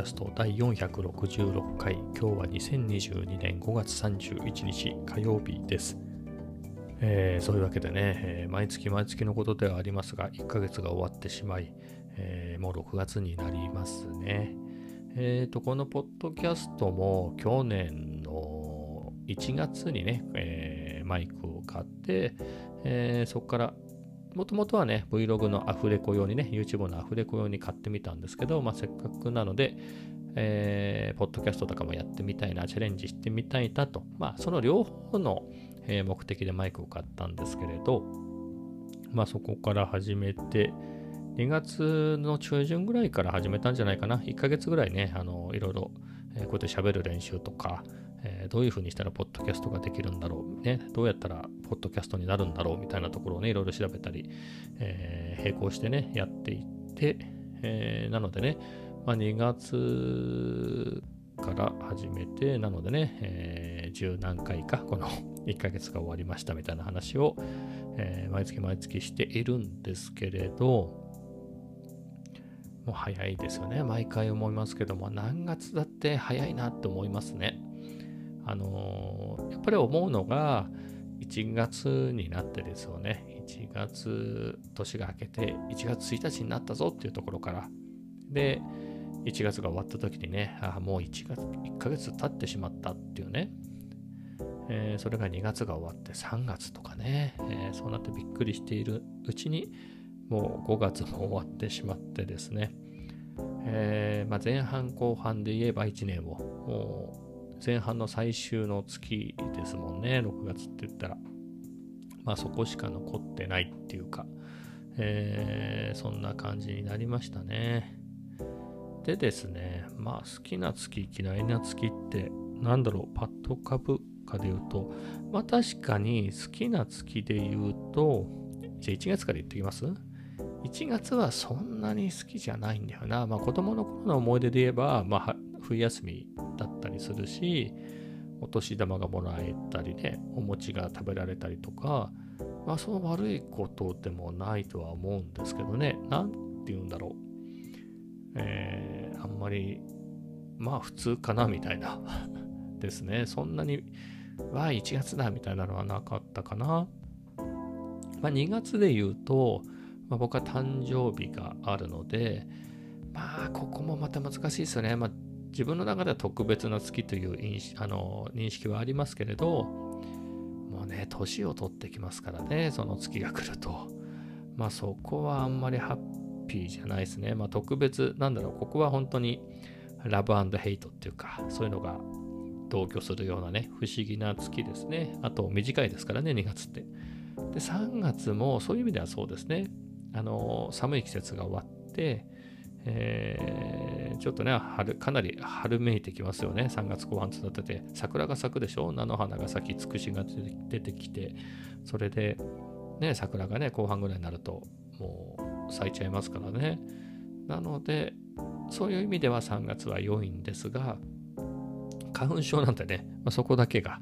キャスト第466回。今日は2022年5月31日火曜日です、えー、そういうわけでね、えー、毎月毎月のことではありますが1ヶ月が終わってしまい、えー、もう6月になりますね。えっ、とこのポッドキャストも去年の1月にね、えマイクを買って、えそこからもともとはね、Vlog のアフレコ用にね、YouTube のアフレコ用に買ってみたんですけど、まあ、せっかくなので、えー、ポッドキャストとかもやってみたいな、チャレンジしてみたいなと、まあ、その両方の、えー、目的でマイクを買ったんですけれど、まあ、そこから始めて、2月の中旬ぐらいから始めたんじゃないかな。1ヶ月ぐらいね、あの、いろいろ、えー、こうやって喋る練習とか、えー、どういうふうにしたらポッドキャストができるんだろう、ね、どうやったらポッドキャストになるんだろうみたいなところをね、いろいろ調べたり、えー、並行してね、やっていって、えー、なのでね、まあ、2月から始めて、なのでね、えー、十何回か、この 1ヶ月が終わりましたみたいな話を、えー、毎月毎月しているんですけれど、もう早いですよね。毎回思いますけども、何月だって早いなって思いますね。あのー、やっぱり思うのが、1月になってですよね。1月、年が明けて1月1日になったぞっていうところから。で、1月が終わった時にね、あもう1月、1ヶ月経ってしまったっていうね。えー、それが2月が終わって3月とかね、えー、そうなってびっくりしているうちに、もう5月も終わってしまってですね、えー、まあ、前半後半で言えば1年を、もう前半の最終の月ですもんね、6月って言ったら。まあそこしか残ってないっていうか、えー、そんな感じになりましたね。でですね、まあ好きな月、嫌いな月って、なんだろう、パッと株かで言うと、まあ確かに好きな月で言うと、じゃあ1月から言ってきます？1月はそんなに好きじゃないんだよな。まあ子供の頃の思い出で言えば、まあ冬休みするし、お年玉がもらえたりね、お餅が食べられたりとか、まあその悪いことでもないとは思うんですけどね、なんて言うんだろう。えー、あんまり、まあ普通かなみたいな ですね。そんなに、わあ1月だみたいなのはなかったかな。まあ2月で言うと、まあ、僕は誕生日があるので、まあ、ここもまた難しいですよね。まあ、自分の中では特別な月というあの認識はありますけれど、もうね、年を取ってきますからね、その月が来ると。まあ、そこはあんまりハッピーじゃないですね。まあ、特別、なんだろう、ここは本当にラブヘイトっていうか、そういうのが同居するようなね、不思議な月ですね。あと、短いですからね、2月って。で、3月もそういう意味ではそうですね。あの寒い季節が終わって、えー、ちょっとね春、かなり春めいてきますよね。3月後半育てて、桜が咲くでしょ？菜の花が咲き、つくしが出てきて、それで、ね、桜がね、後半ぐらいになると、もう咲いちゃいますからね。なので、そういう意味では3月は良いんですが、花粉症なんてね、まあ、そこだけが、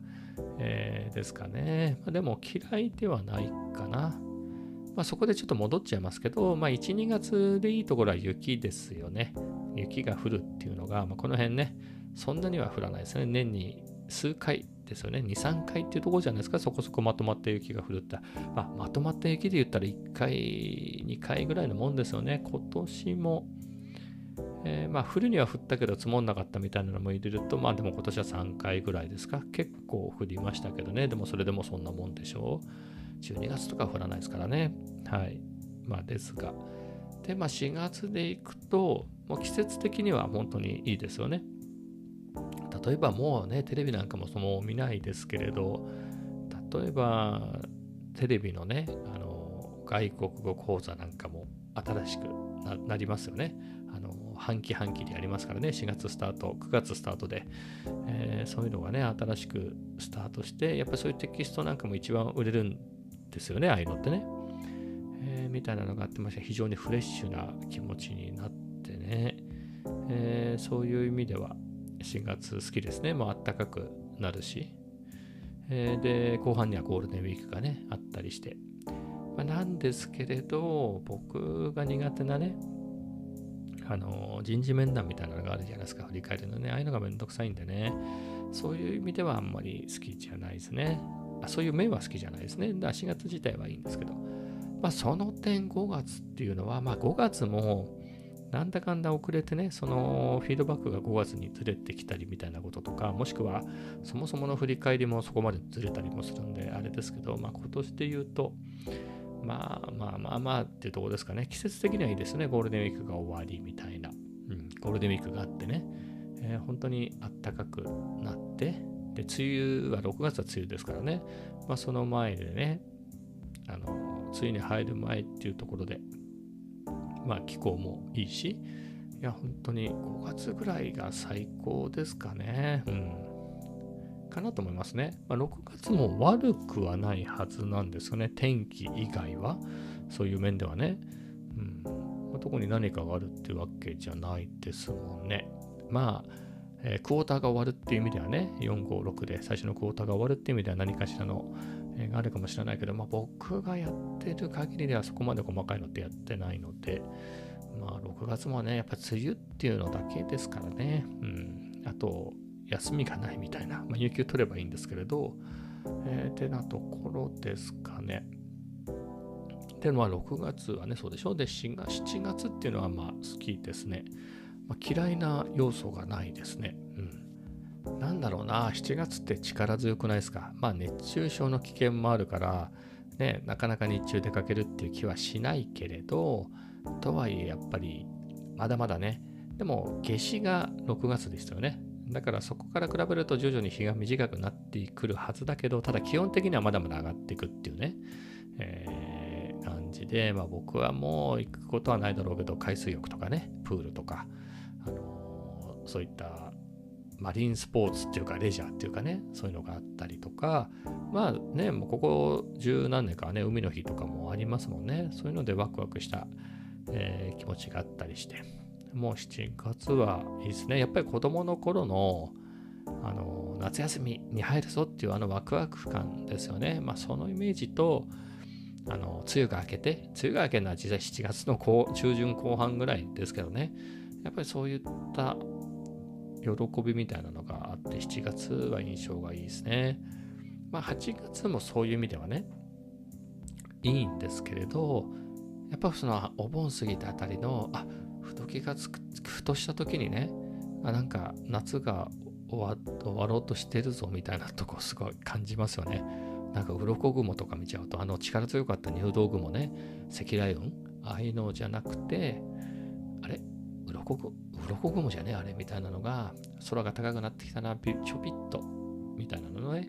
えー、ですかね。まあ、でも嫌いではないかな。まあ、そこでちょっと戻っちゃいますけど、まあ、1、2月でいいところは雪ですよね。雪が降るっていうのが、まあ、この辺ね、そんなには降らないですね。年に数回ですよね。2、3回っていうところじゃないですか。そこそこまとまった雪が降るって。まあ、まとまった雪で言ったら1回、2回ぐらいのもんですよね。今年も、えー、まあ降るには降ったけど積もんなかったみたいなのも入れると、まあでも今年は3回ぐらいですか。結構降りましたけどね。でもそれでもそんなもんでしょう。12月とか降らないですからね。はい。まあですが。で、まあ4月で行くと、もう季節的には本当にいいですよね。例えばもうね、テレビなんかもその見ないですけれど、例えばテレビのね、あの外国語講座なんかも新しくなりますよね。あの半期半期でやりますからね、4月スタート、9月スタートで、えー、そういうのがね、新しくスタートして、やっぱりそういうテキストなんかも一番売れるんですよね、ああいうのってね。えー、みたいなのがあってました非常にフレッシュな気持ちになってね、えー、そういう意味では4月好きですね。もうあったかくなるし。えー、で、後半にはゴールデンウィークがね、あったりして。まあ、なんですけれど、僕が苦手なね、あの人事面談みたいなのがあるじゃないですか、振り返りのね。ああいうのがめんどくさいんでね、そういう意味ではあんまり好きじゃないですね。そういう面は好きじゃないですね。だ4月自体はいいんですけど。まあ、その点5月っていうのは、まあ、5月もなんだかんだ遅れてね、そのフィードバックが5月にずれてきたりみたいなこととか、もしくはそもそもの振り返りもそこまでずれたりもするんで、あれですけど、まあ、今年で言うと、まあまあまあまあっていうとこですかね。季節的にはいいですね。ゴールデンウィークが終わりみたいな。うん、ゴールデンウィークがあってね、えー、本当にあったかくなって、で、梅雨は6月は梅雨ですからね。まあその前でね、あの、梅雨に入る前っていうところで、まあ気候もいいし、いや、本当に5月ぐらいが最高ですかね。うん。かなと思いますね。まあ、6月も悪くはないはずなんですよね。天気以外は。そういう面ではね。うんまあ、特に何かがあるってわけじゃないですもんね。まあ、えー、クォーターが終わるっていう意味ではね、4、5、6で最初のクォーターが終わるっていう意味では何かしらの、えー、があるかもしれないけど、まあ、僕がやってる限りではそこまで細かいのってやってないので、まあ、6月もね、やっぱ梅雨っていうのだけですからね。うん。あと、休みがないみたいな、まあ、有給取ればいいんですけれど、えー、てなところですかね。っていうのは6月はね、そうでしょ？う。で、7月 ,7 月っていうのはまあ好きですね。まあ、嫌いな要素がないですね。うん。なんだろうな、7月って力強くないですか？まあ熱中症の危険もあるから、ね、なかなか日中出かけるっていう気はしないけれど、とはいえやっぱりまだまだね、でも夏至が6月でしたよね。だからそこから比べると徐々に日が短くなってくるはずだけど、ただ基本的にはまだまだ上がっていくっていうね、えー、感じで、まあ僕はもう行くことはないだろうけど、海水浴とかね、プールとか、そういったマリンスポーツっていうかレジャーっていうかね、そういうのがあったりとか、まあね、もうここ十何年かはね、海の日とかもありますもんね。そういうのでワクワクした、えー、気持ちがあったりして。もう7月はいいですね。やっぱり子供の頃の、あの、夏休みに入るぞっていうあのワクワク感ですよね。まあそのイメージと、あの、梅雨が明けて、梅雨が明けるのは実際7月の中旬後半ぐらいですけどね。やっぱりそういった喜びみたいなのがあって、7月は印象がいいですね。まあ8月もそういう意味ではね、いいんですけれど、やっぱそのお盆過ぎたあたりの、あふと気がつくふとした時にねあなんか夏が終わ終わろうとしてるぞみたいなとこすごい感じますよねなんか鱗雲とか見ちゃうとあの力強かった入道雲ね積雷雲ああいうのじゃなくてあれ？鱗鱗雲じゃねあれみたいなのが空が高くなってきたなちょぴっとみたいなのね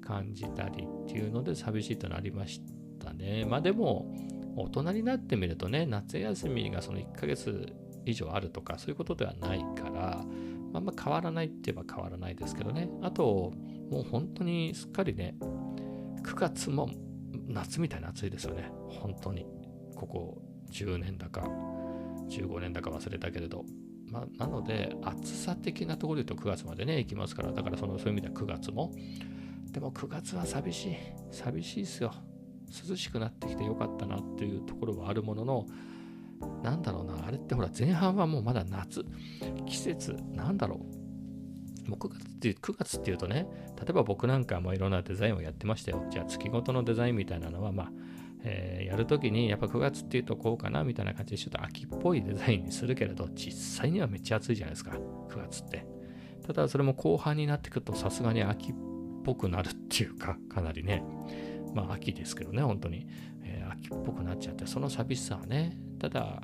感じたりっていうので寂しいとなりましたねまあでも大人になってみるとね、夏休みがその1ヶ月以上あるとか、そういうことではないから、あんま変わらないって言えば変わらないですけどね。あと、もう本当にすっかりね、9月も夏みたいな暑いですよね。本当に。ここ10年だか、15年だか忘れたけれど。まあ、なので、暑さ的なところで言うと9月までね、行きますから、だからそのそういう意味では9月も。でも9月は寂しい。寂しいですよ。涼しくなってきてよかったなっていうところはあるものの、なんだろうな、あれってほら、前半はもうまだ夏、季節、なんだろう。もう9月って9月っていうとね、例えば僕なんかもいろんなデザインをやってましたよ。じゃあ月ごとのデザインみたいなのは、まあ、えー、やるときにやっぱ9月っていうとこうかなみたいな感じでちょっと秋っぽいデザインにするけれど、実際にはめっちゃ暑いじゃないですか、9月って。ただそれも後半になってくるとさすがに秋っぽくなるっていうか、かなりね。まあ秋ですけどね、本当に、えー、秋っぽくなっちゃって、その寂しさはね、ただ、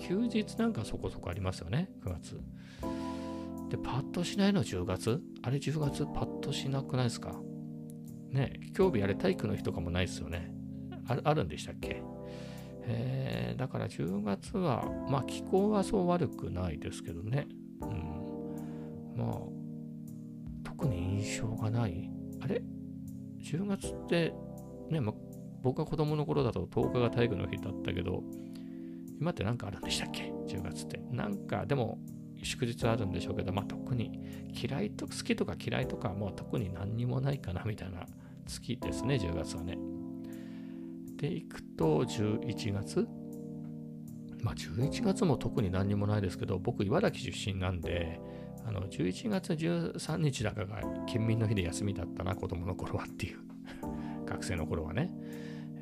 休日なんかそこそこありますよね、9月。で、パッとしないの10月？あれ10月パッとしなくないですか？ね、今日日あれ体育の日とかもないですよね。ああるんでしたっけ？えー、だから10月は、まあ気候はそう悪くないですけどね。うん。まあ、特に印象がないあれ ?10 月ってね、ま、僕が子供の頃だと10日が体育の日だったけど、今って何かあるんでしたっけ ?10 月って。なんか、でも、祝日あるんでしょうけど、まあ、特に嫌いと、好きとか嫌いとか、もう特に何にもないかなみたいな月ですね、10月はね。で、行くと11月？まあ11月も特に何にもないですけど、僕茨城出身なんで、あの11月13日だかが県民の日で休みだったな、子供の頃はっていう。学生の頃はね。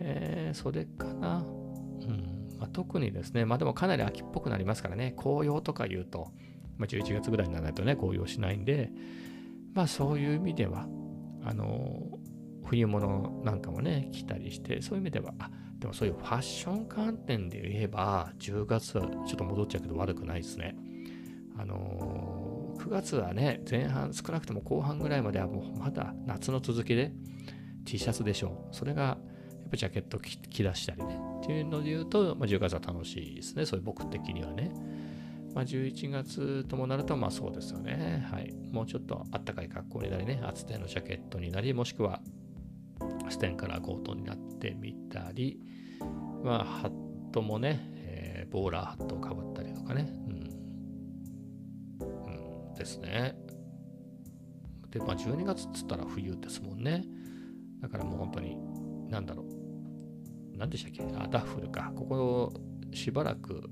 えー、それかな。うんまあ、特にですね、まあでもかなり秋っぽくなりますからね、紅葉とか言うと、まあ、11月ぐらいにならないとね、紅葉しないんで、まあそういう意味では、あの冬物なんかもね、着たりして、そういう意味では、あでもそういうファッション観点で言えば、10月はちょっと戻っちゃうけど悪くないですね。あのー、9月はね、前半、少なくとも後半ぐらいまではもうまだ夏の続きで T シャツでしょう。それが、やっぱジャケット着出したりね。っていうので言うと、まあ、10月は楽しいですね。そういう僕的にはね。まあ、11月ともなると、まあそうですよね。はい。もうちょっとあったかい格好になりね、厚手のジャケットになり、もしくはステンからコートになってみたり、まあ、ハットもね、えー、ボーラーハットをかぶったりとかね。うん。うん、ですね。で、まあ12月っつったら冬ですもんね。だからもう本当に、なんだろう。何でしたっけ？あ、ダッフルか。ここしばらく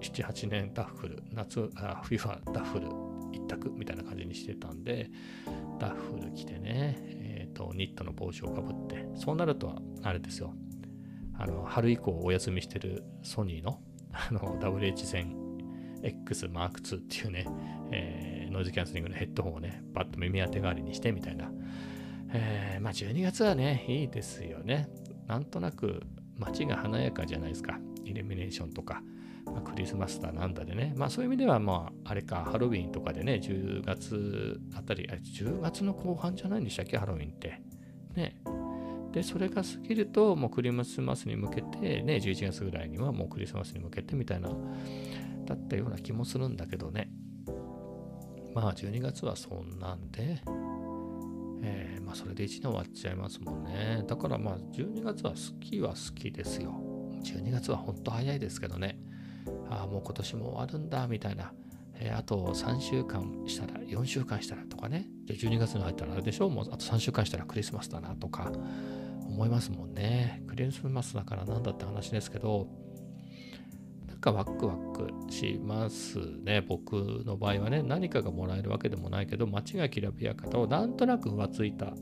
7、8年ダッフル、夏、あ冬はダッフル一択みたいな感じにしてたんで、ダッフル着てね、え、ー、と、ニットの帽子をかぶって、そうなると、あれですよ、あの、春以降お休みしてるソニーの、あの、WH1000 X Mark II っていうね、えー、ノイズキャンセリングのヘッドホンをね、バッと耳当て代わりにしてみたいな。えー、まあ12月はね、いいですよね。なんとなく街が華やかじゃないですか。イルミネーションとか。まあ、クリスマスだなんだでね、まあそういう意味ではまああれか、ハロウィンとかでね、10月あたり、あ10月の後半じゃないんでしたっけ、ハロウィンって。ね。で、それが過ぎると、もうクリスマスに向けて、ね、11月ぐらいにはもうクリスマスに向けてみたいな、だったような気もするんだけどね。まあ12月はそんなんで、えー、まあそれで1年終わっちゃいますもんね。だからまあ12月は好きは好きですよ。12月は本当早いですけどね。ああ、もう今年も終わるんだ、みたいな。えー、あと3週間したら、4週間したらとかね。じゃあ12月に入ったらあれでしょ？もうあと3週間したらクリスマスだなとか思いますもんね。クリスマスだからなんだって話ですけど、なんかワクワクしますね。僕の場合はね、何かがもらえるわけでもないけど、街がきらびやかとなんとなく浮ついた、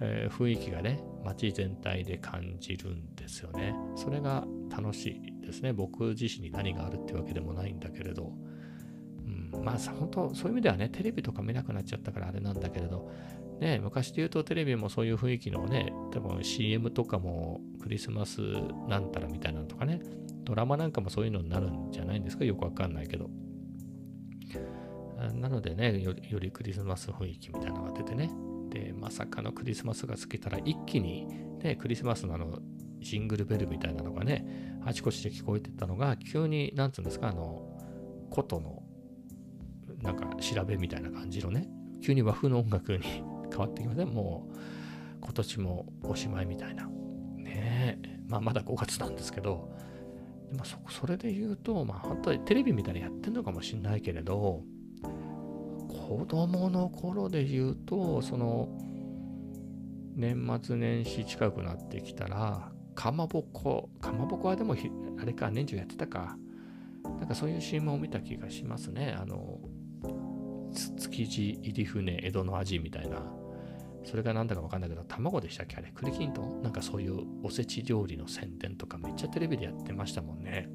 えー、雰囲気がね、街全体で感じるんですよね。それが楽しいですね。僕自身に何があるってわけでもないんだけれど。うん、まあ本当そういう意味ではね、テレビとか見なくなっちゃったからあれなんだけれど、ね、昔で言うとテレビもそういう雰囲気のね、多分 CM とかもクリスマスなんたらみたいなのとかね、ドラマなんかもそういうのになるんじゃないんですか？よくわかんないけど。なのでねよ、よりクリスマス雰囲気みたいなのが出てね、で、まさかのクリスマスが過ぎたら一気に、ね、クリスマスのあの、ジングルベルみたいなのがね、あちこちで聞こえてたのが、急に、なんつうんですか、あの、琴の、なんか調べみたいな感じのね、急に和風の音楽に 変わってきません、もう、今年もおしまいみたいな。ねえ、まあ、まだ5月なんですけど、まあ、そそれで言うと、まあ、本当にテレビみたいにやってんのかもしれないけれど、子供の頃で言うと、その、年末年始近くなってきたら、かまぼこ、かまぼこはでもあれか、年中やってたか。なんかそういう CM を見た気がしますね。あの、築地入船、江戸の味みたいな。それがなんだかわかんないけど、卵でしたっけ？あれ、栗きんとん？なんかそういうおせち料理の宣伝とかめっちゃテレビでやってましたもんね。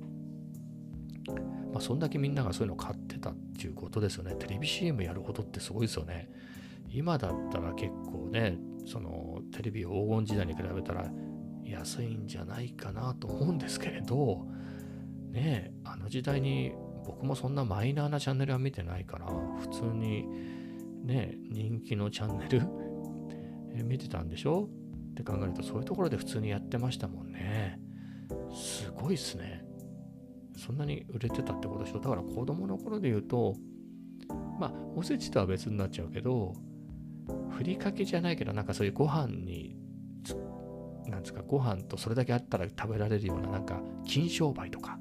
まあ、そんだけみんながそういうの買ってたっていうことですよね。テレビ CM やることってすごいですよね。今だったら結構ね、そのテレビ黄金時代に比べたら安いんじゃないかなと思うんですけれど、ねあの時代に僕もそんなマイナーなチャンネルは見てないから、普通にね、人気のチャンネル見てたんでしょ？って考えると、そういうところで普通にやってましたもんね。すごいっすね。そんなに売れてたってことでしょ？だから子供の頃で言うと、まあ、おせちとは別になっちゃうけど、ふりかけじゃないけど、なんかそういうご飯に、なんですか、ご飯とそれだけあったら食べられるような、なんか、金商売とか、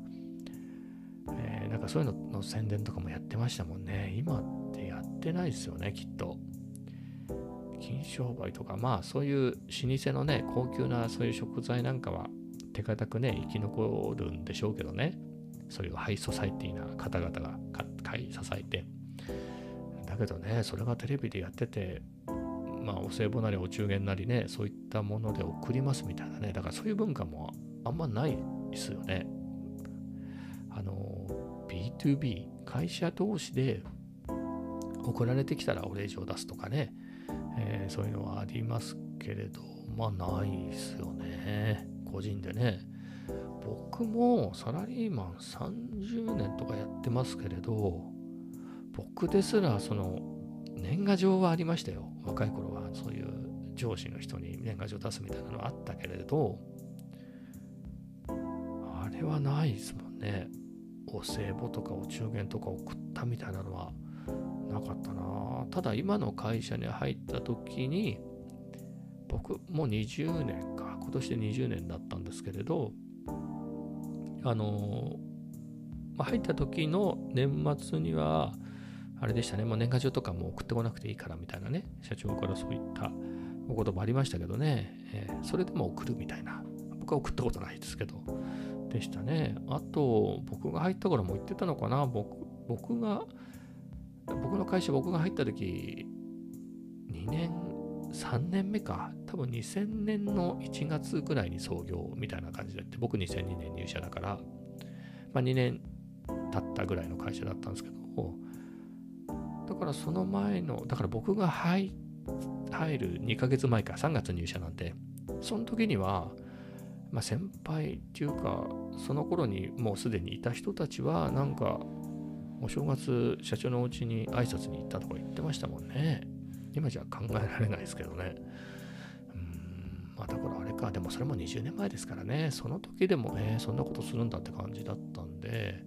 えー、なんかそういうのの宣伝とかもやってましたもんね。今ってやってないですよね、きっと。金商売とか、まあそういう老舗のね、高級なそういう食材なんかは手堅くね、生き残るんでしょうけどね。そういうハイソサイティな方々が買い支えてだけどねそれがテレビでやっててまあお歳暮なりお中元なりねそういったもので送りますみたいなね。だからそういう文化もあんまないですよね。あの B2B 会社同士で送られてきたらお礼状を出すとかね、えー、そういうのはありますけれどまあないですよね。個人でね。僕もサラリーマン30年とかやってますけれど僕ですらその年賀状はありましたよ。若い頃上司の人に年賀状出すみたいなのはあったけれどあれはないですもんね。お歳暮とかお中元とか送ったみたいなのはなかったな。ただ今の会社に入った時に僕もう20年か今年で20年だったんですけれどあのまあ、入った時の年末にはあれでしたね。もう年賀状とかも送ってこなくていいからみたいなね。社長からそういったお言葉ありましたけどね、えー、それでも送るみたいな。僕は送ったことないですけど。でしたね。あと僕が入った頃も言ってたのかな。僕僕が僕の会社僕が入った時2年3年目か。多分2000年の1月ぐらいに創業みたいな感じでって。僕2002年入社だから、まあ、2年経ったぐらいの会社だったんですけど。だからその前のだから僕が入っ入る2ヶ月前か3月入社なんでその時には、まあ、先輩っていうかその頃にもうすでにいた人たちはなんかお正月社長のお家に挨拶に行ったとか言ってましたもんね。今じゃ考えられないですけどね。うん、まあだからあれか、でもそれも20年前ですからね、その時でもね、そんなことするんだって感じだったんで、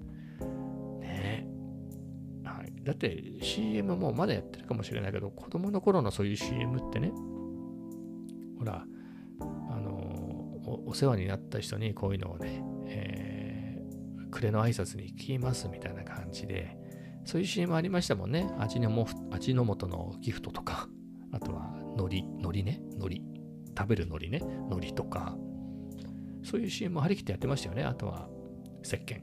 だって CM もまだやってるかもしれないけど、子供の頃のそういう CM ってね、ほら、あのお、世話になった人にこういうのをね、えー、暮れの挨拶に行きますみたいな感じで、そういう CM ありましたもんね。味のも味の素のギフトとか、あとは海苔、海苔ね、海苔。食べる海苔ね、海苔とか、そういう CM 張り切ってやってましたよね。あとは、石鹸。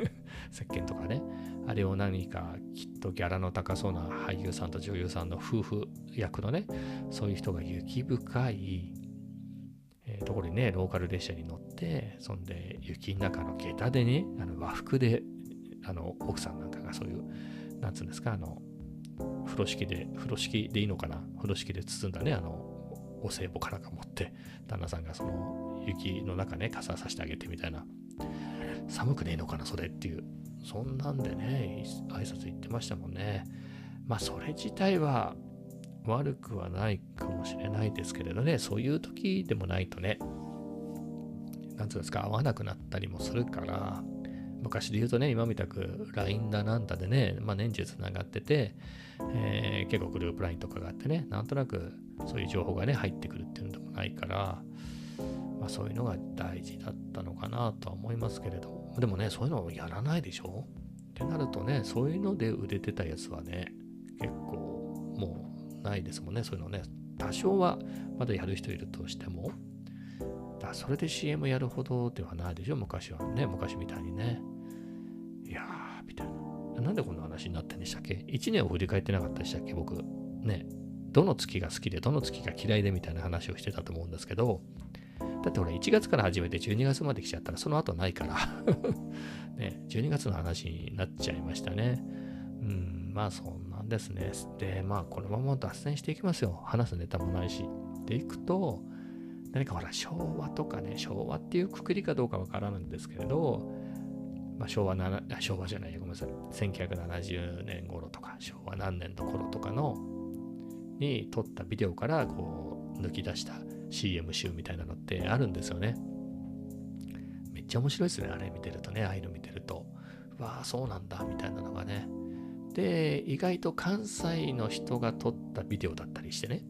石鹸とかね。あれを何かきっとギャラの高そうな俳優さんと女優さんの夫婦役のね、そういう人が雪深い、え、ところにね、ローカル列車に乗って、そんで雪の中の下駄でね、あの和服であの奥さんなんかがそういう、なんつうんですか、あの、風呂敷で、風呂敷でいいのかな？風呂敷で包んだね、あの、お歳暮からか持って、旦那さんがその雪の中ね、傘さしてあげてみたいな、寒くねえのかな、それっていう、そんなんでね、挨拶行ってましたもんね。まあ、それ自体は悪くはないかもしれないですけれどね、そういう時でもないとね、なんつうんですか、合わなくなったりもするから、昔で言うとね、今みたく LINE だなんだでね、まあ、年中つながってて、えー、結構グループ LINE とかがあってね、なんとなくそういう情報がね、入ってくるっていうのでもないから、まあ、そういうのが大事だったのかなとは思いますけれど、でもね、そういうのをやらないでしょ？ってなるとね、そういうので売れてたやつはね、結構もうないですもんね、そういうのね。多少はまだやる人いるとしても、だそれで CM やるほどではないでしょ、昔はね、昔みたいにね。いやー、みたいな。なんでこんな話になってんでしたっけ ?1 年を振り返ってなかったでしたっけ？僕。ね。どの月が好きで、どの月が嫌いでみたいな話をしてたと思うんですけど、だって俺1月から始めて12月まで来ちゃったらその後ないから ね、12月の話になっちゃいましたね。うん、まあそんなんですね。で、まあこのまま脱線していきますよ。話すネタもないし。でいくと、何かほら昭和とかね、昭和っていうくくりかどうかわからないんですけれど、まあ、昭和な昭和じゃないごめんなさい1970年頃とか昭和何年の頃とかのに撮ったビデオからこう抜き出した CM 集みたいなのってあるんですよね。めっちゃ面白いですねあれ見てるとねああいうの見てると。わあそうなんだみたいなのがね。で意外と関西の人が撮ったビデオだったりしてね。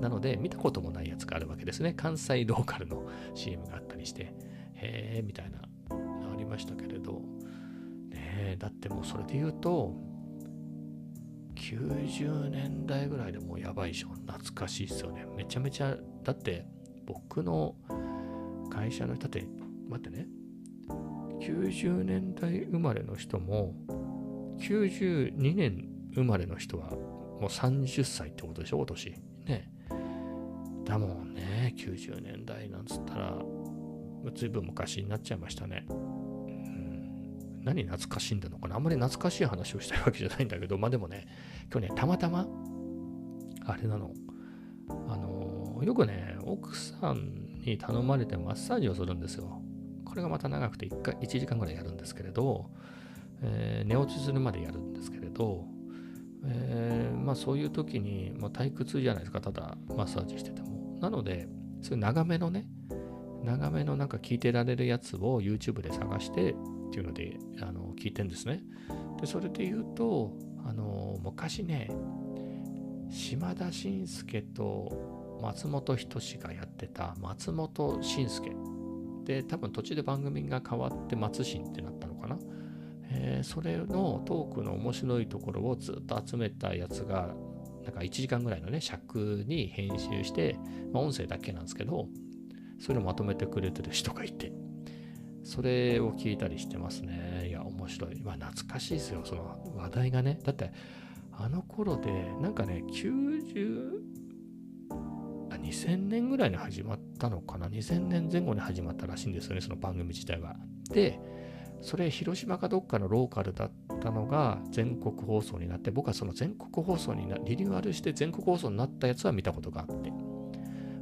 なので見たこともないやつがあるわけですね。関西ローカルの CM があったりして。へえみたいなありましたけれど、ねだってもうそれで言うと、90年代ぐらいでもうやばいでしょ。懐かしいですよね。めちゃめちゃ、だって僕の会社の人って、待ってね、90年代生まれの人も、92年生まれの人はもう30歳ってことでしょ、お年。ね。だもんね、90年代なんつったら、ずいぶん昔になっちゃいましたね。何懐かしいんだのかなあんまり懐かしい話をしたいわけじゃないんだけど、まあでもね、今日ね、たまたま、あれなの、あの、よくね、奥さんに頼まれてマッサージをするんですよ。これがまた長くて1回、1時間ぐらいやるんですけれど、えー、寝落ちするまでやるんですけれど、えー、まあそういう時に、まあ、退屈じゃないですか、ただマッサージしてても。なので、そういう長めのね、長めのなんか聞いてられるやつを YouTube で探してっていうのであの聞いてんですね。でそれで言うとあの昔ね島田紳介と松本人志がやってた松本紳介で多分途中で番組が変わって松新ってなったのかな、えー、それのトークの面白いところをずっと集めたやつがなんか1時間ぐらいのね尺に編集して、まあ、音声だけなんですけどそういうのまとめてくれてる人がいてそれを聞いたりしてますね。面白い。まあ、懐かしいですよ、その話題がね。だって、あの頃で、なんかね、90、あ、2000年ぐらいに始まったのかな。2000年前後に始まったらしいんですよね、その番組自体は。で、それ、広島かどっかのローカルだったのが全国放送になって、僕はその全国放送にな、リニューアルして全国放送になったやつは見たことがあって、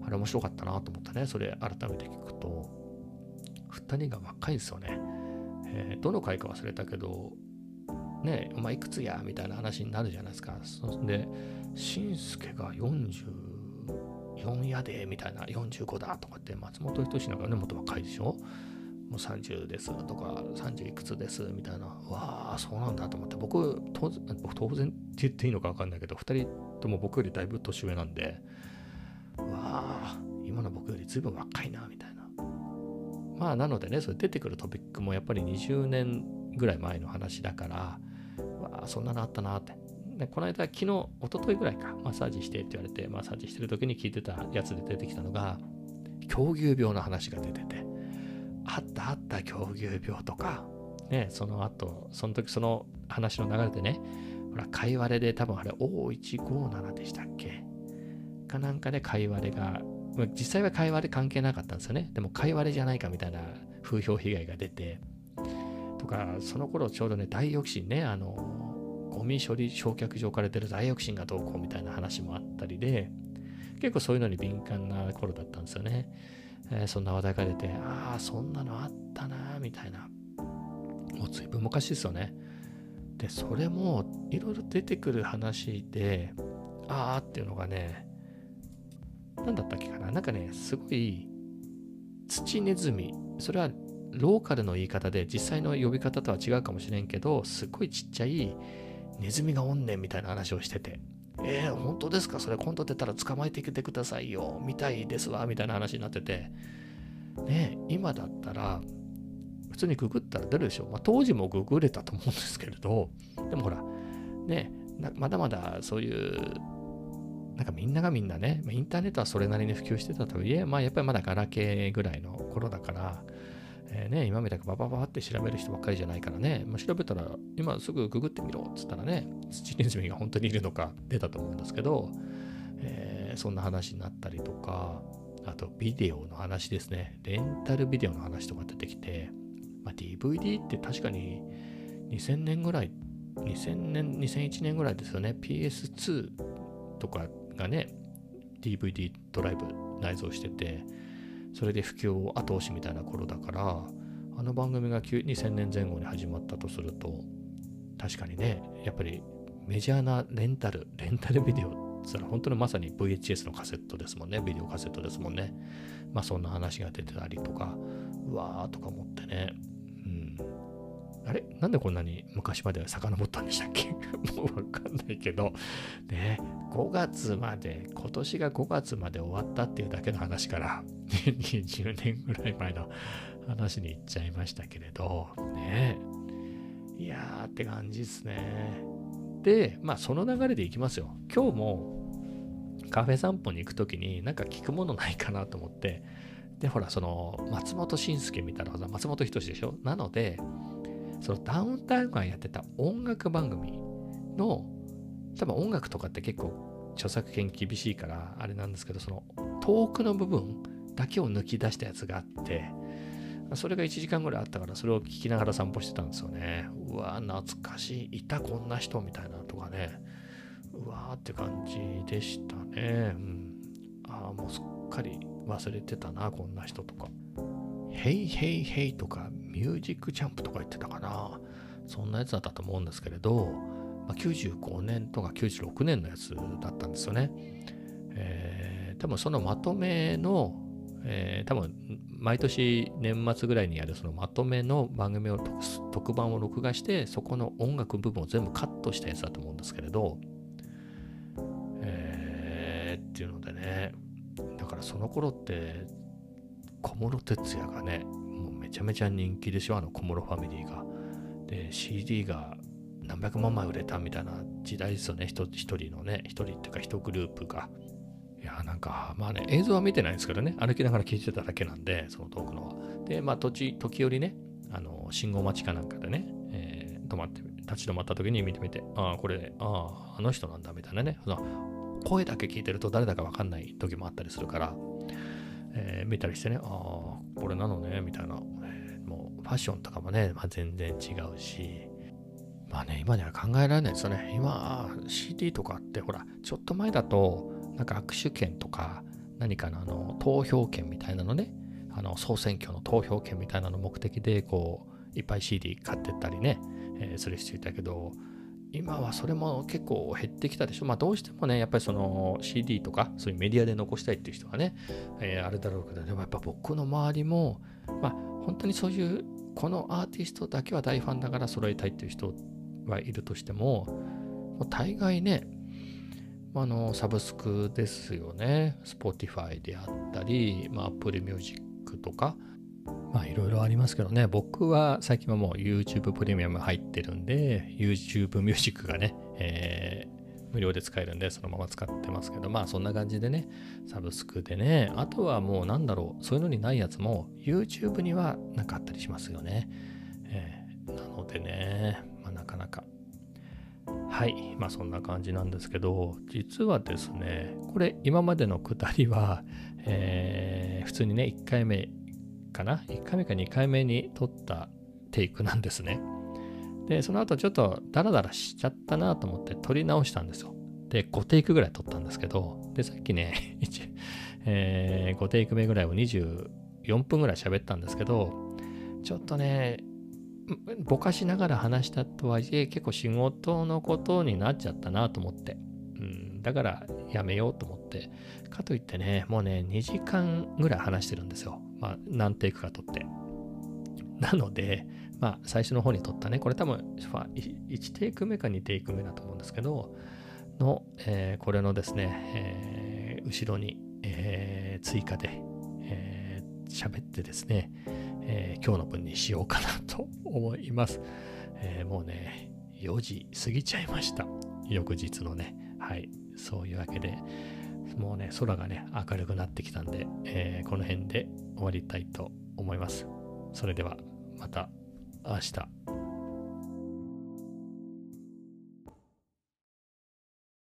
あれ面白かったなと思ったね。それ改めて聞くと。2人が若いんですよね。えー、どの回か忘れたけど、ねお前いくつやみたいな話になるじゃないですか。そんで、しんすけが44やで、みたいな、45だとかって、松本人志なんかね、もっと若いでしょもう30ですとか、30いくつですみたいな、わあ、そうなんだと思って、僕、当然当然って言っていいのか分かんないけど、2人とも僕よりだいぶ年上なんで、わあ、今の僕よりずいぶん若いな、みたいな。まあなのでね、それ出てくるトピックもやっぱり20年ぐらい前の話だから、わあ、そんなのあったなって。でこの間、昨日、一昨日ぐらいか、マッサージしてって言われて、マッサージしてる時に聞いてたやつで出てきたのが、狂牛病の話が出てて、あったあった狂牛病とか、ね、その後、その時その話の流れでね、ほら、貝割れで多分あれ O157 でしたっけ？かなんかで貝割れが実際は会話で関係なかったんですよね。でも会話でじゃないかみたいな風評被害が出て、とか、その頃ちょうどね、ダイオキシンね、あの、ゴミ処理焼却場から出るダイオキシンがどうこうみたいな話もあったりで、結構そういうのに敏感な頃だったんですよね。えー、そんな話題が出て、ああ、そんなのあったな、みたいな。もう随分昔ですよね。で、それもいろいろ出てくる話で、ああっていうのがね、何だったっけかな？なんかね、すごい土ネズミ。それはローカルの言い方で実際の呼び方とは違うかもしれんけど、すっごいちっちゃいネズミがおんねんみたいな話をしてて。えー、本当ですか？それ今度出たら捕まえてきてくださいよ。みたいですわ。みたいな話になってて。ね今だったら、普通にググったら出るでしょ？まあ、当時もググれたと思うんですけれど、でもほら、ねまだまだそういうなんかみんながみんなね、インターネットはそれなりに普及してたとはいえ、まあやっぱりまだガラケーぐらいの頃だから、えー、ね、今みたくバババって調べる人ばっかりじゃないからね、まあ、調べたら今すぐググってみろっつったらね、土ネズミが本当にいるのか出たと思うんですけど、えー、そんな話になったりとか、あとビデオの話ですね、レンタルビデオの話とか出てきて、まあ、DVD って確かに2000年ぐらい、2000年、2001年ぐらいですよね、PS2 とかがね、DVD ドライブ内蔵してて、それで普及を後押しみたいな頃だから、あの番組が2000年前後に始まったとすると、確かにね、やっぱりメジャーなレンタル、レンタルビデオって言ったら本当にまさに VHS のカセットですもんね、ビデオカセットですもんね。まあそんな話が出てたりとか、うわーとか思ってね、あれ？なんでこんなに昔まで遡ったんでしたっけ？もうわかんないけど、ね、5月まで、今年が5月まで終わったっていうだけの話から、20年ぐらい前の話に行っちゃいましたけれど、ね。いやーって感じですね。で、まあその流れでいきますよ。今日もカフェ散歩に行くときになんか聞くものないかなと思って、で、ほら、その、松本慎介みたいな、松本人志でしょ？なので、そのダウンタウンがやってた音楽番組の、多分音楽とかって結構著作権厳しいから、あれなんですけど、その、遠くの部分だけを抜き出したやつがあって、それが1時間ぐらいあったから、それを聞きながら散歩してたんですよね。うわ懐かしい。いたこんな人みたいなとかね。うわーって感じでしたね。うん。ああ、もうすっかり忘れてたな、こんな人とか。ヘイヘイヘイとか、ミュージックジャンプとか言ってたかな。そんなやつだったと思うんですけれど、まあ、95年とか96年のやつだったんですよね。えー、多分そのまとめの、えー、多分毎年年末ぐらいにやるそのまとめの番組を特番を録画してそこの音楽部分を全部カットしたやつだと思うんですけれどえー、っていうのでねだからその頃って小室哲哉がねもうめちゃめちゃ人気でしょあの小室ファミリーがで CD が何百万枚売れたみたいな時代ですよね一人のね一人っていうか一グループがいや、なんか、まあね、映像は見てないんですけどね、歩きながら聞いてただけなんで、その遠くのは。で、まあ、時、時折ね、あの、信号待ちかなんかでね、えー、止まって、立ち止まった時に見てみて、ああ、これ、ああ、あの人なんだ、みたいなね。その声だけ聞いてると誰だかわかんない時もあったりするから、えー、見たりしてね、ああ、これなのね、みたいな。もう、ファッションとかもね、まあ、全然違うし、まあね、今には考えられないですよね。今、CD とかって、ほら、ちょっと前だと、なんか握手券とか何かのあの投票権みたいなのねあの総選挙の投票権みたいなの目的でこういっぱい CD 買ってったりね、えー、する人いたけど今はそれも結構減ってきたでしょ。まあどうしてもね、やっぱりその CD とかそういうメディアで残したいっていう人はね、えー、あれだろうけど、でもやっぱ僕の周りも、まあ本当にそういうこのアーティストだけは大ファンだから揃えたいっていう人はいるとしても、もう大概ね、あのサブスクですよね。Spotify であったり、まあ、Apple Music とか、まあいろいろありますけどね、僕は最近はもう YouTube プレミアム入ってるんで、YouTube Music がね、えー、無料で使えるんで、そのまま使ってますけど、まあそんな感じでね、サブスクでね、あとはもうなんだろう、そういうのにないやつも YouTube にはなかったりしますよね。えー、なのでね、まあ、なかなかはい。まあそんな感じなんですけど、実はですね、これ今までのくだりは、えー、普通にね、1回目かな ?1 回目か2回目に撮ったテイクなんですね。で、その後ちょっとダラダラしちゃったなと思って撮り直したんですよ。で、5テイクぐらい撮ったんですけど、で、さっきね、えー、5テイク目ぐらいを24分ぐらい喋ったんですけど、ちょっとね、ぼかしながら話したとはいえ結構仕事のことになっちゃったなと思って、うん、だからやめようと思ってかといってねもうね2時間ぐらい話してるんですよまあ何テイクか撮ってなのでまあ最初の方に撮ったねこれ多分1テイク目か2テイク目だと思うんですけどの、えー、これのですね、えー、後ろに、えー、追加で喋、えってですね、え、今日の分にしようかなと思います。え、もうね、4時過ぎちゃいました。翌日のね。はい。そういうわけで、もうね、空がね、明るくなってきたんで、え、この辺で終わりたいと思います。それでは、また明日。